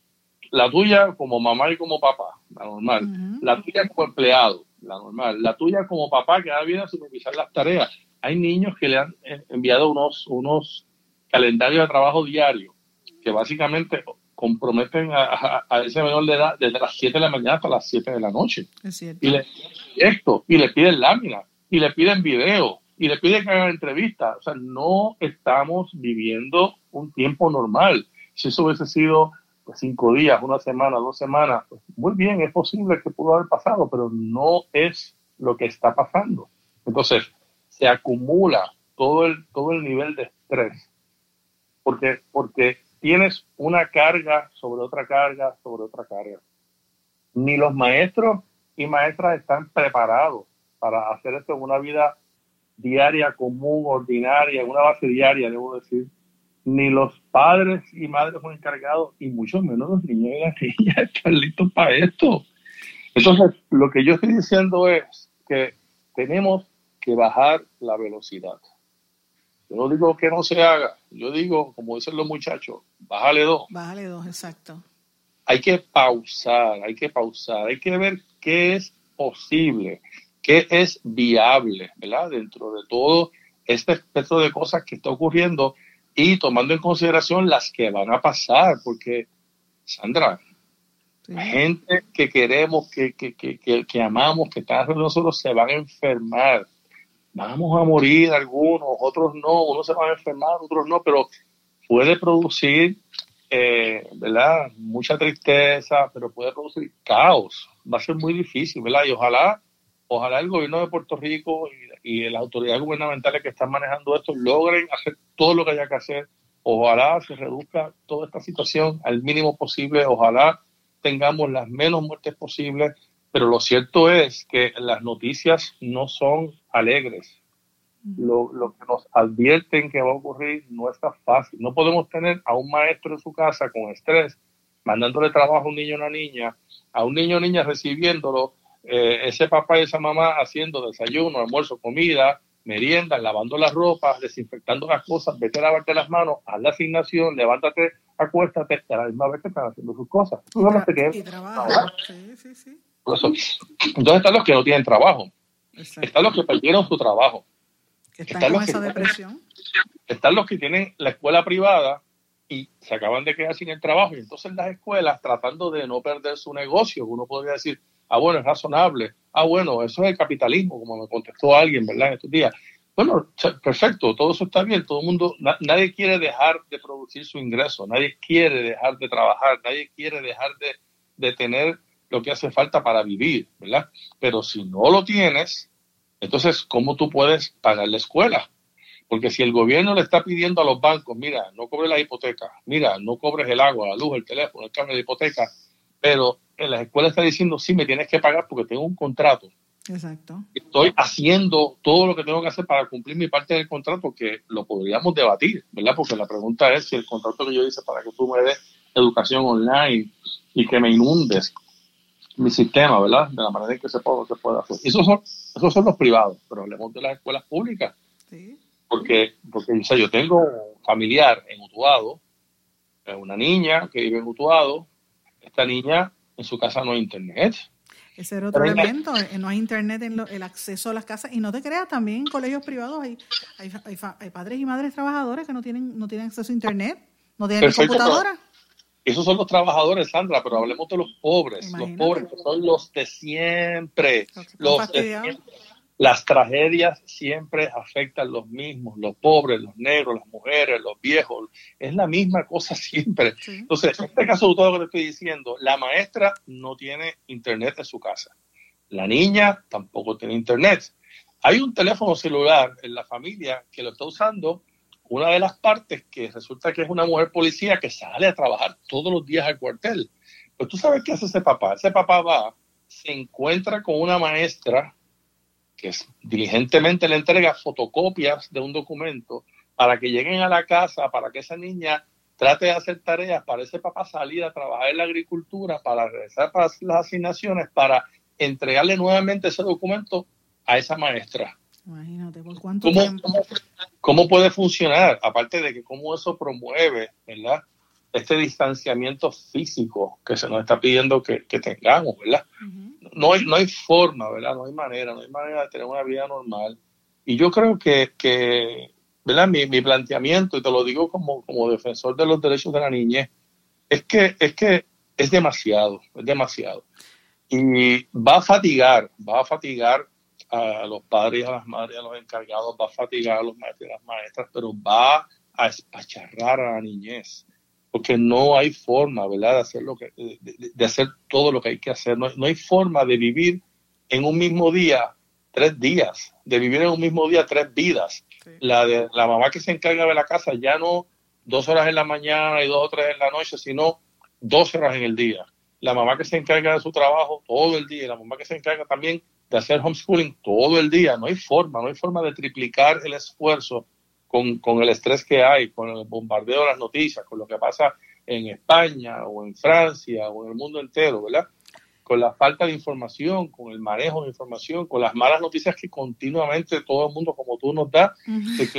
la tuya como mamá y como papá, la normal. La tuya como empleado, la normal. La tuya como papá que ahora viene a supervisar las tareas. Hay niños que le han enviado unos, unos calendarios de trabajo diario que básicamente comprometen a, ese menor de edad desde las 7 de la mañana hasta las 7 de la noche. y le esto, y le piden lámina, y le piden video, y le piden que hagan entrevistas. O sea, no estamos viviendo un tiempo normal. Si eso hubiese sido pues, cinco días, una semana, dos semanas, pues, muy bien, es posible que pudo haber pasado, pero no es lo que está pasando. Entonces, se acumula todo el, todo el nivel de estrés, porque, porque tienes una carga sobre otra carga sobre otra carga. Ni los maestros y maestras están preparados para hacer esto en una vida diaria, común, ordinaria, en una base diaria, debo decir. Ni los padres y madres son encargados, y mucho menos los niños y las *laughs* niñas están listos para esto. Entonces, lo que yo estoy diciendo es que tenemos que bajar la velocidad. Yo no digo que no se haga, yo digo, como dicen los muchachos, bájale dos. Bájale dos, exacto. Hay que pausar, hay que pausar, hay que ver qué es posible, qué es viable, ¿verdad? Dentro de todo este espectro de cosas que está ocurriendo y tomando en consideración las que van a pasar, porque, Sandra, gente que queremos, que, que, que, que, amamos, que están de nosotros, se van a enfermar vamos a morir algunos, otros no, unos se van a enfermar, otros no, pero puede producir, eh, ¿verdad? Mucha tristeza, pero puede producir caos. Va a ser muy difícil, ¿verdad? Y ojalá, ojalá el gobierno de Puerto Rico y, y las autoridades gubernamentales que están manejando esto logren hacer todo lo que haya que hacer. Ojalá se reduzca toda esta situación al mínimo posible. Ojalá tengamos las menos muertes posibles pero lo cierto es que las noticias no son alegres. Lo, que nos advierten que va a ocurrir no está fácil. No podemos tener a un maestro en su casa con estrés, mandándole trabajo a un niño o una niña, a un niño o niña recibiéndolo, eh, ese papá y esa mamá haciendo desayuno, almuerzo, comida, merienda, lavando las ropas, desinfectando las cosas, vete a lavarte las manos, haz la asignación, levántate, acuéstate, a la misma vez que están haciendo sus cosas. Y, trabajo. Sí, sí, sí. Entonces están los que no tienen trabajo. Están los que perdieron su trabajo. están, con esa depresión. Están los que tienen la escuela privada y se acaban de quedar sin el trabajo. Y entonces las escuelas, tratando de no perder su negocio, uno podría decir, ah, bueno, es razonable. Ah, bueno, eso es el capitalismo, como me contestó alguien, ¿verdad? En estos días. Bueno, perfecto, todo eso está bien. Todo el mundo, nadie quiere dejar de producir su ingreso, nadie quiere dejar de trabajar, nadie quiere dejar de, de tener lo que hace falta para vivir, ¿verdad? Pero si no lo tienes, entonces, ¿cómo tú puedes pagar la escuela? Porque si el gobierno le está pidiendo a los bancos, mira, no cobres la hipoteca, mira, no cobres el agua, la luz, el teléfono, el cambio de hipoteca, pero en las escuelas está diciendo, sí, me tienes que pagar porque tengo un contrato. Exacto. Estoy haciendo todo lo que tengo que hacer para cumplir mi parte del contrato, que lo podríamos debatir, ¿verdad? Porque la pregunta es si el contrato que yo hice para que tú me des educación online y que me inundes mi sistema, ¿verdad? De la manera en que se puede, se puede hacer. Esos son, esos son los privados, pero hablemos de las escuelas públicas. Sí. Porque, porque o sea, yo tengo un familiar en Utuado, una niña que vive en Utuado, esta niña en su casa no hay internet. Ese era otro elemento, eh, no hay internet en el acceso a las casas. Y no te creas, también en colegios privados hay, hay, hay, padres y madres trabajadores que no tienen, no tienen acceso a internet, no tienen computadora. Esos son los trabajadores, Sandra, pero hablemos de los pobres. Los pobres son los de siempre. Los Las tragedias siempre afectan los mismos, los pobres, los negros, las mujeres, los viejos. Es la misma cosa siempre. Entonces, en este caso, todo lo que te estoy diciendo, la maestra no tiene internet en su casa. La niña tampoco tiene internet. Hay un teléfono celular en la familia que lo está usando una de las partes que resulta que es una mujer policía que sale a trabajar todos los días al cuartel. Pues tú sabes qué hace ese papá. Ese papá va, se encuentra con una maestra que diligentemente le entrega fotocopias de un documento para que lleguen a la casa, para que esa niña trate de hacer tareas, para ese papá salir a trabajar en la agricultura, para regresar para las asignaciones, para entregarle nuevamente ese documento a esa maestra. Imagínate, ¿por cuánto ¿Cómo, tiempo? ¿Cómo puede funcionar? Aparte de que cómo eso promueve, ¿verdad? Este distanciamiento físico que se nos está pidiendo que, tengamos, ¿verdad? no, hay, no hay forma, ¿verdad? No hay manera, no hay manera de tener una vida normal. Y yo creo que, que ¿verdad? Mi, mi planteamiento, y te lo digo como, como defensor de los derechos de la niñez, es que, es que es demasiado, es demasiado. Y va a fatigar, va a fatigar a los padres a las madres, a los encargados, va a fatigar a los maestros y las maestras, pero va a espacharrar a la niñez, porque no hay forma, ¿verdad?, de hacer, lo que, de, hacer todo lo que hay que hacer. No, hay forma de vivir en un mismo día tres días, de vivir en un mismo día tres vidas. La de la mamá que se encarga de la casa ya no dos horas en la mañana y dos o tres en la noche, sino dos horas en el día la mamá que se encarga de su trabajo todo el día, la mamá que se encarga también de hacer homeschooling todo el día. No hay forma, no hay forma de triplicar el esfuerzo con, con el estrés que hay, con el bombardeo de las noticias, con lo que pasa en España o en Francia o en el mundo entero, ¿verdad? Con la falta de información, con el manejo de información, con las malas noticias que continuamente todo el mundo como tú nos da.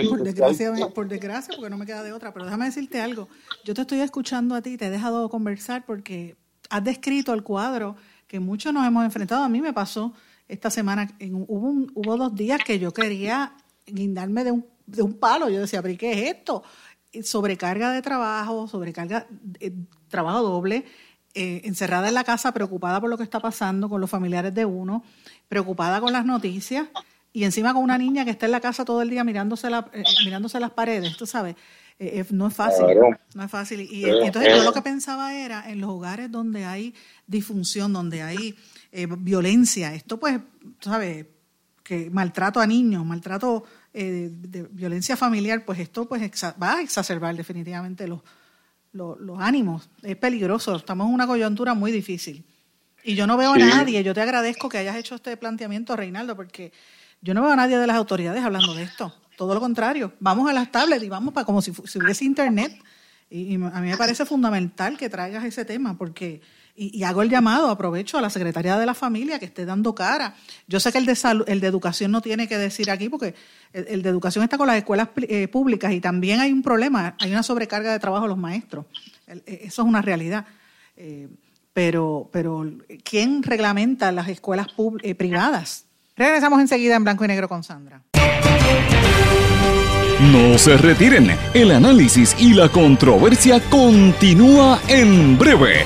por, desgracia, por desgracia, porque no me queda de otra, pero déjame decirte algo. Yo te estoy escuchando a ti, te he dejado conversar porque has descrito el cuadro que muchos nos hemos enfrentado. A mí me pasó esta semana, hubo, hubo dos días que yo quería guindarme de un, de un palo. Yo decía, pero ¿qué es esto? sobrecarga de trabajo, sobrecarga, eh, trabajo doble, eh, encerrada en la casa, preocupada por lo que está pasando con los familiares de uno, preocupada con las noticias y encima con una niña que está en la casa todo el día mirándose, la, eh, mirándose las paredes, tú sabes. no es fácil, no es fácil. Y, entonces yo lo que pensaba era en los hogares donde hay disfunción, donde hay violencia, esto pues, tú sabes, que maltrato a niños, maltrato eh, de violencia familiar, pues esto pues va a exacerbar definitivamente los, los, ánimos. Es peligroso, estamos en una coyuntura muy difícil. Y yo no veo a nadie, yo te agradezco que hayas hecho este planteamiento, Reinaldo, porque yo no veo a nadie de las autoridades hablando de esto. Todo lo contrario, vamos a las tablets y vamos para como si, si hubiese internet. y, a mí me parece fundamental que traigas ese tema, porque y, hago el llamado, aprovecho a la Secretaría de la Familia que esté dando cara. Yo sé que el de, el de educación no tiene que decir aquí porque el, de educación está con las escuelas eh, públicas y también hay un problema, hay una sobrecarga de trabajo a los maestros. E, eso es una realidad. Eh, pero, pero, ¿quién reglamenta las escuelas eh, privadas? Regresamos enseguida en blanco y negro con Sandra. No se retiren, el análisis y la controversia continúa en breve,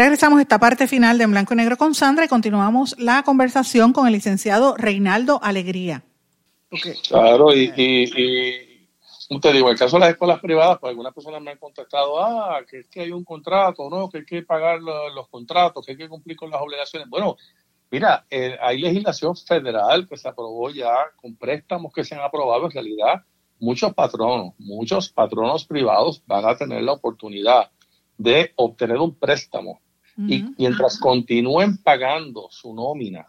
Regresamos a esta parte final de En Blanco y Negro con Sandra y continuamos la conversación con el licenciado Reinaldo Alegría. Claro, y, y, te digo, en el caso de las escuelas privadas, pues algunas personas me han contestado, ah, que es que hay un contrato, ¿no? Que hay que pagar los, contratos, que hay que cumplir con las obligaciones. Bueno, mira, eh, hay legislación federal que se aprobó ya con préstamos que se han aprobado en realidad. Muchos patronos, muchos patronos privados van a tener la oportunidad de obtener un préstamo y mientras continúen pagando su nómina,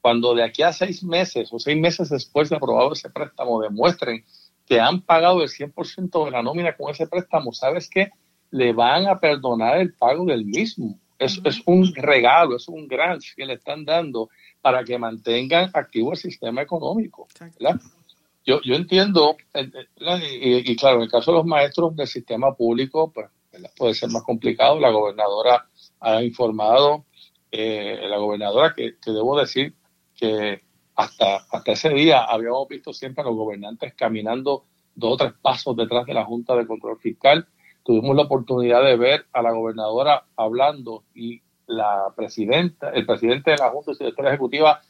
cuando de aquí a seis meses o seis meses después de aprobado ese préstamo demuestren que han pagado el 100% de la nómina con ese préstamo, ¿sabes qué? Le van a perdonar el pago del mismo. Es, es un regalo, es un grant que le están dando para que mantengan activo el sistema económico. Yo, yo entiendo, y, claro, en el caso de los maestros del sistema público, pues puede ser más complicado. La gobernadora ha informado, eh, la gobernadora, que, que, debo decir que hasta, hasta ese día habíamos visto siempre a los gobernantes caminando dos o tres pasos detrás de la Junta de Control Fiscal. Tuvimos la oportunidad de ver a la gobernadora hablando y la presidenta, el presidente de la Junta de Directora Ejecutiva,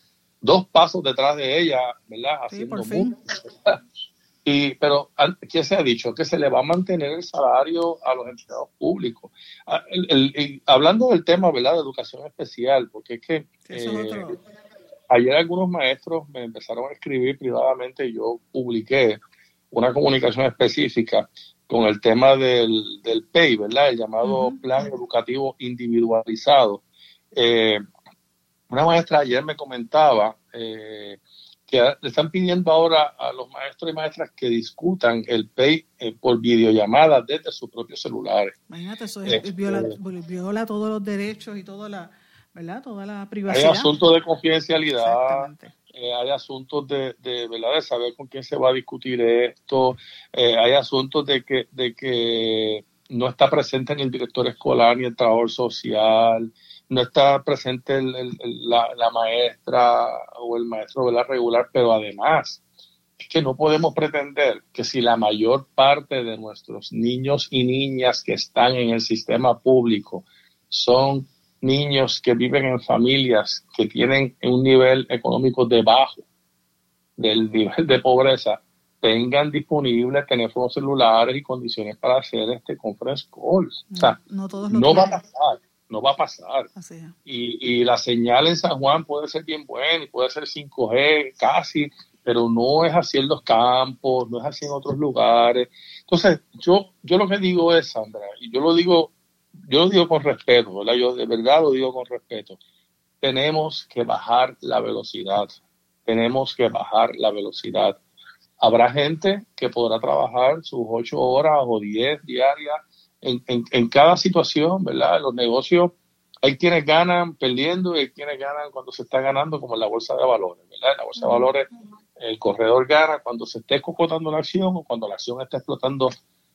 dos pasos detrás de ella, ¿verdad? Haciendo Y, pero, ¿qué se ha dicho? Que se le va a mantener el salario a los empleados públicos. Ah, hablando del tema, ¿verdad? De educación especial, porque es que eh, ayer algunos maestros me empezaron a escribir privadamente y yo publiqué una comunicación específica con el tema del, del PEI, ¿verdad? El llamado Plan Educativo Individualizado. Eh, una maestra ayer me comentaba eh, que le están pidiendo ahora a los maestros y maestras que discutan el PEI eh, por videollamada desde sus propios celulares. Imagínate, eso este, viola, todos los derechos y toda la, ¿verdad? toda la privacidad. Hay asuntos de confidencialidad, eh, hay asuntos de, de, ¿verdad? de saber con quién se va a discutir esto, eh, hay asuntos de que, de que no está presente ni el director escolar ni el trabajador social, no está presente la, la, maestra o el maestro ¿verdad? regular, pero además es que no podemos pretender que si la mayor parte de nuestros niños y niñas que están en el sistema público son niños que viven en familias que tienen un nivel económico debajo del nivel de pobreza, tengan disponibles teléfonos celulares y condiciones para hacer este conference calls. o sea, no, va a pasar, no va a pasar. Y, y la señal en San Juan puede ser bien buena y puede ser 5G casi, pero no es así en los campos, no es así en otros lugares. Entonces, yo, yo lo que digo es, Sandra, y yo lo digo yo lo digo con respeto, ¿verdad? Yo de verdad lo digo con respeto. Tenemos que bajar la velocidad. Tenemos que bajar la velocidad. Habrá gente que podrá trabajar sus ocho horas o diez diarias en, en, cada situación, ¿verdad? Los negocios, hay quienes ganan perdiendo y hay quienes ganan cuando se está ganando, como en la bolsa de valores, ¿verdad? En la bolsa de valores, el corredor gana cuando se esté cocotando la acción o cuando la acción está explotando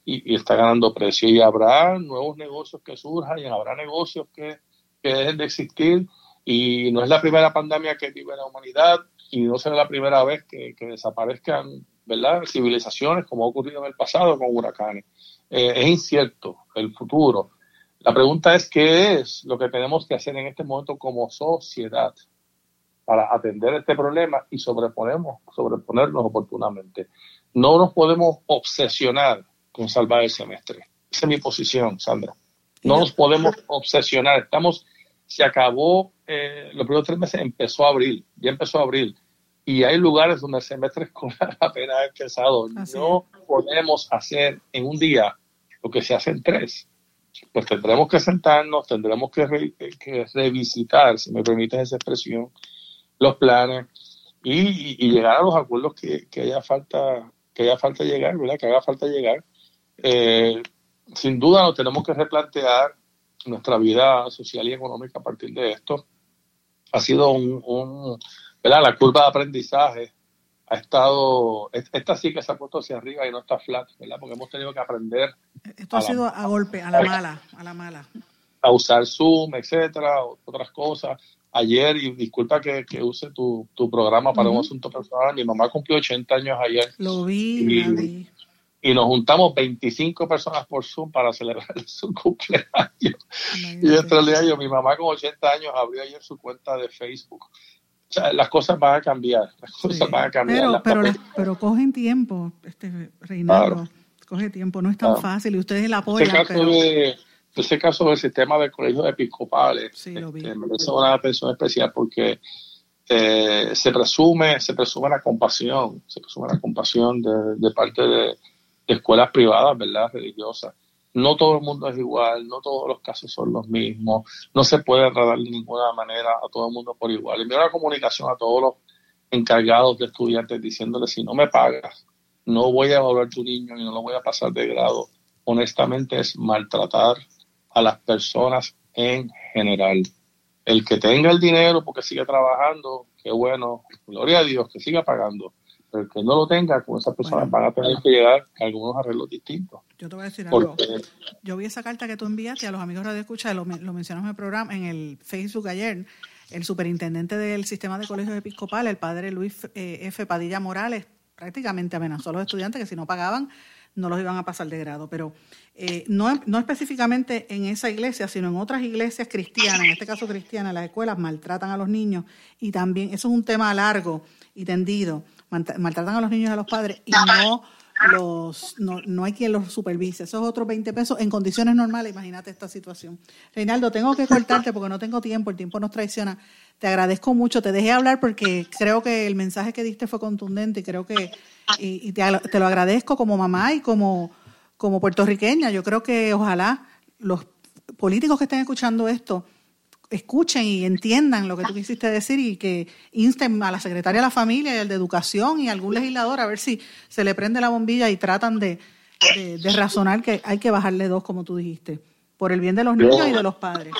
y, está ganando precio. Y habrá nuevos negocios que surjan y habrá negocios que, dejen de existir. Y no es la primera pandemia que vive la humanidad y no será la primera vez que, desaparezcan ¿verdad? civilizaciones como ha ocurrido en el pasado con huracanes. Eh, es incierto el futuro. La pregunta es qué es lo que tenemos que hacer en este momento como sociedad para atender este problema y sobreponemos, sobreponernos oportunamente. No nos podemos obsesionar con salvar el semestre. Esa es mi posición, Sandra. No nos podemos obsesionar. Estamos, se acabó, eh, los primeros tres meses empezó abril, ya empezó abril. Y hay lugares donde el semestre *laughs* escolar apenas ha empezado. no podemos hacer en un día lo que se hace en tres. Pues tendremos que sentarnos, tendremos que, revisitar, si me permites esa expresión, los planes y, llegar a los acuerdos que, haya falta que haya falta llegar, ¿verdad? Que haga falta llegar eh, sin duda nos tenemos que replantear nuestra vida social y económica a partir de esto. Ha sido un, ¿verdad? La curva de aprendizaje ha estado, esta sí que se ha puesto hacia arriba y no está flat, ¿verdad? Porque hemos tenido que aprender. Esto ha sido a golpe, a la mala, a la mala. A usar Zoom, etcétera, otras cosas. Ayer, y disculpa que, use tu, programa para un asunto personal, mi mamá cumplió 80 años ayer. Lo vi, lo vi y nos juntamos 25 personas por Zoom para celebrar *laughs* su cumpleaños. Y entre el día yo, mi mamá con 80 años abrió ayer su cuenta de Facebook. Las cosas van a cambiar, las cosas van a cambiar. Pero, pero, pero, cogen tiempo, este Reinaldo, coge tiempo, no es tan fácil y ustedes la apoyan. Ese caso, de, ese caso del sistema del colegio episcopales sí, lo este, merece una atención especial porque eh, se presume, se presume la compasión, se presume la compasión de, de parte de de escuelas privadas, ¿verdad? Religiosas. No todo el mundo es igual, no todos los casos son los mismos, no se puede tratar de ninguna manera a todo el mundo por igual. Envío una comunicación a todos los encargados de estudiantes diciéndoles si no me pagas, no voy a evaluar tu niño y no lo voy a pasar de grado. Honestamente es maltratar a las personas en general. El que tenga el dinero porque sigue trabajando, qué bueno, gloria a Dios, que siga pagando. El que no lo tenga, con esas personas van a tener que llegar a algunos arreglos distintos. Yo te voy a decir algo. Yo vi esa carta que tú enviaste a los amigos de Escucha, lo, lo mencionamos en el programa, en el Facebook ayer, el superintendente del sistema de colegios episcopales, el padre Luis eh, F. Padilla Morales, prácticamente amenazó a los estudiantes que si no pagaban no los iban a pasar de grado. Pero eh, no, no específicamente en esa iglesia, sino en otras iglesias cristianas, en este caso cristianas, las escuelas maltratan a los niños y también, eso es un tema largo y tendido, maltratan a los niños y a los padres y no los no, no, hay quien los supervise. Esos otros 20 pesos en condiciones normales, imagínate esta situación. Reinaldo, tengo que cortarte porque no tengo tiempo, el tiempo nos traiciona. Te agradezco mucho, te dejé hablar porque creo que el mensaje que diste fue contundente y creo que y, te, te, lo agradezco como mamá y como, como puertorriqueña. Yo creo que ojalá los políticos que estén escuchando esto escuchen y entiendan lo que tú quisiste decir y que insten a la secretaria de la familia y al de educación y a algún legislador a ver si se le prende la bombilla y tratan de, de, razonar que hay que bajarle dos, como tú dijiste, por el bien de los niños y de los padres.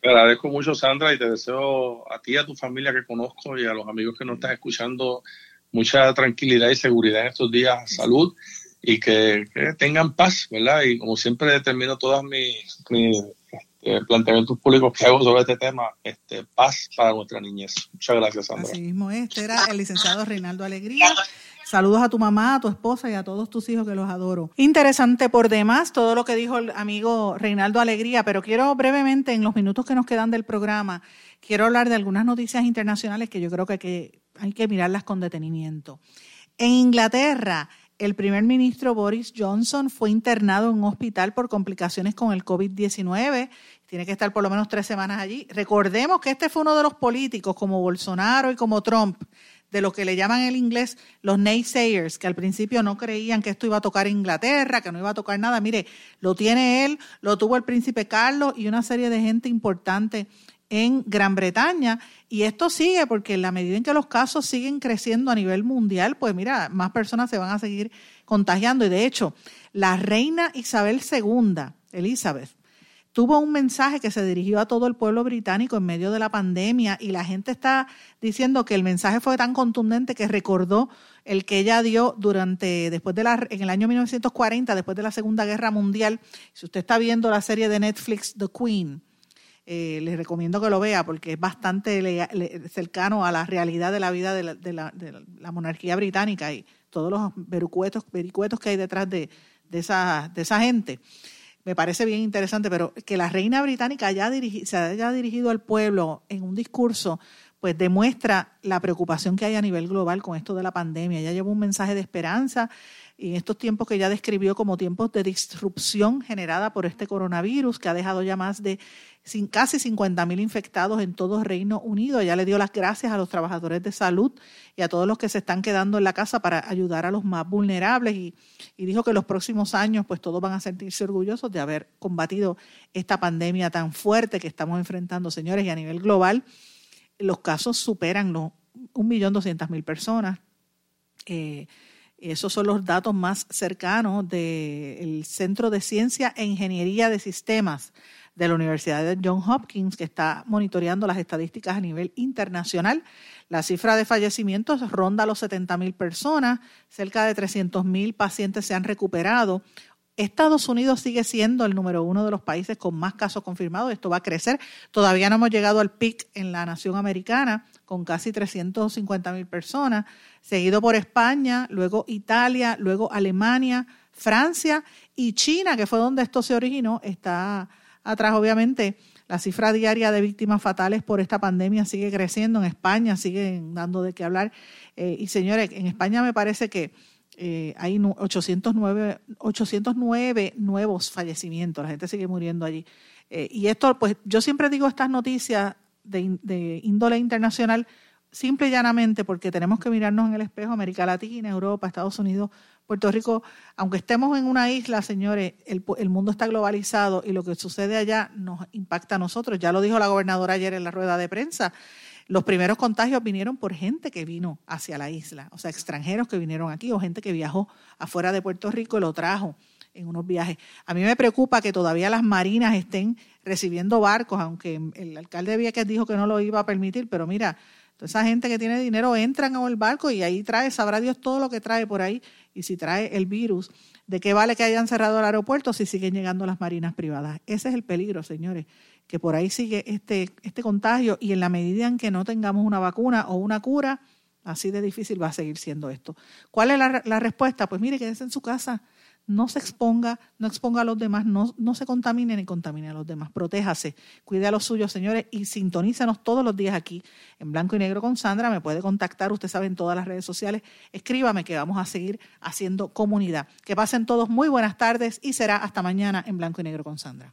Te agradezco mucho, Sandra, y te deseo a ti, a tu familia que conozco y a los amigos que nos están escuchando mucha tranquilidad y seguridad en estos días, salud y que, tengan paz, ¿verdad? Y como siempre termino todas mis, mis este, planteamientos públicos que hago sobre este tema, este, paz para nuestra niñez. Muchas gracias, Sandra. Así mismo este era el licenciado Reinaldo Alegría. Saludos a tu mamá, a tu esposa y a todos tus hijos que los adoro. Interesante por demás todo lo que dijo el amigo Reinaldo Alegría, pero quiero brevemente, en los minutos que nos quedan del programa, quiero hablar de algunas noticias internacionales que yo creo que hay que, hay que mirarlas con detenimiento. En Inglaterra, el primer ministro Boris Johnson fue internado en un hospital por complicaciones con el COVID-19. Tiene que estar por lo menos tres semanas allí. Recordemos que este fue uno de los políticos como Bolsonaro y como Trump, de lo que le llaman en inglés los naysayers, que al principio no creían que esto iba a tocar Inglaterra, que no iba a tocar nada. Mire, lo tiene él, lo tuvo el príncipe Carlos y una serie de gente importante en Gran Bretaña. Y esto sigue porque en la medida en que los casos siguen creciendo a nivel mundial, pues mira, más personas se van a seguir contagiando. Y de hecho, la reina Isabel II, Elizabeth, tuvo un mensaje que se dirigió a todo el pueblo británico en medio de la pandemia y la gente está diciendo que el mensaje fue tan contundente que recordó el que ella dio durante después de la en el año 1940 después de la Segunda Guerra Mundial. Si usted está viendo la serie de Netflix The Queen, eh, les recomiendo que lo vea porque es bastante cercano a la realidad de la vida de la, monarquía británica y todos los vericuetos, vericuetos que hay detrás de, esa, de esa gente. Me parece bien interesante, pero que la reina británica haya se haya dirigido al pueblo en un discurso, pues demuestra la preocupación que hay a nivel global con esto de la pandemia. Ella lleva un mensaje de esperanza en estos tiempos que ella describió como tiempos de disrupción generada por este coronavirus, que ha dejado ya más de casi 50 mil infectados en todo Reino Unido. Ella le dio las gracias a los trabajadores de salud y a todos los que se están quedando en la casa para ayudar a los más vulnerables y, y dijo que los próximos años pues todos van a sentirse orgullosos de haber combatido esta pandemia tan fuerte que estamos enfrentando, señores, y a nivel global los casos superan los 1.200.000 personas. Eh, esos son los datos más cercanos del Centro de Ciencia e Ingeniería de Sistemas de la Universidad de Johns Hopkins, que está monitoreando las estadísticas a nivel internacional. La cifra de fallecimientos ronda los 70.000 personas, cerca de 300.000 pacientes se han recuperado. Estados Unidos sigue siendo el número uno de los países con más casos confirmados. Esto va a crecer. Todavía no hemos llegado al pic en la nación americana, con casi 350 mil personas, seguido por España, luego Italia, luego Alemania, Francia y China, que fue donde esto se originó. Está atrás, obviamente. La cifra diaria de víctimas fatales por esta pandemia sigue creciendo. En España siguen dando de qué hablar. Eh, y señores, en España me parece que eh, hay 809, 809 nuevos fallecimientos, la gente sigue muriendo allí. Eh, y esto, pues yo siempre digo estas noticias de, índole internacional simple y llanamente porque tenemos que mirarnos en el espejo, América Latina, Europa, Estados Unidos, Puerto Rico, aunque estemos en una isla, señores, el, el, mundo está globalizado y lo que sucede allá nos impacta a nosotros. Ya lo dijo la gobernadora ayer en la rueda de prensa. Los primeros contagios vinieron por gente que vino hacia la isla, o sea, extranjeros que vinieron aquí o gente que viajó afuera de Puerto Rico y lo trajo. en unos viajes. A mí me preocupa que todavía las marinas estén recibiendo barcos, aunque el alcalde de Vieques dijo que no lo iba a permitir, pero mira, toda esa gente que tiene dinero entran el barco y ahí trae, sabrá Dios todo lo que trae por ahí, y si trae el virus, ¿de qué vale que hayan cerrado el aeropuerto si siguen llegando las marinas privadas? Ese es el peligro, señores, que por ahí sigue este, este contagio y en la medida en que no tengamos una vacuna o una cura, así de difícil va a seguir siendo esto. ¿Cuál es la, la respuesta? Pues mire, quédese en su casa no se exponga, no exponga a los demás, no, no se contamine ni contamine a los demás. Protéjase, cuide a los suyos, señores, y sintonícenos todos los días aquí en Blanco y Negro con Sandra. Me puede contactar, usted sabe, en todas las redes sociales. Escríbame que vamos a seguir haciendo comunidad. Que pasen todos muy buenas tardes y será hasta mañana en Blanco y Negro con Sandra.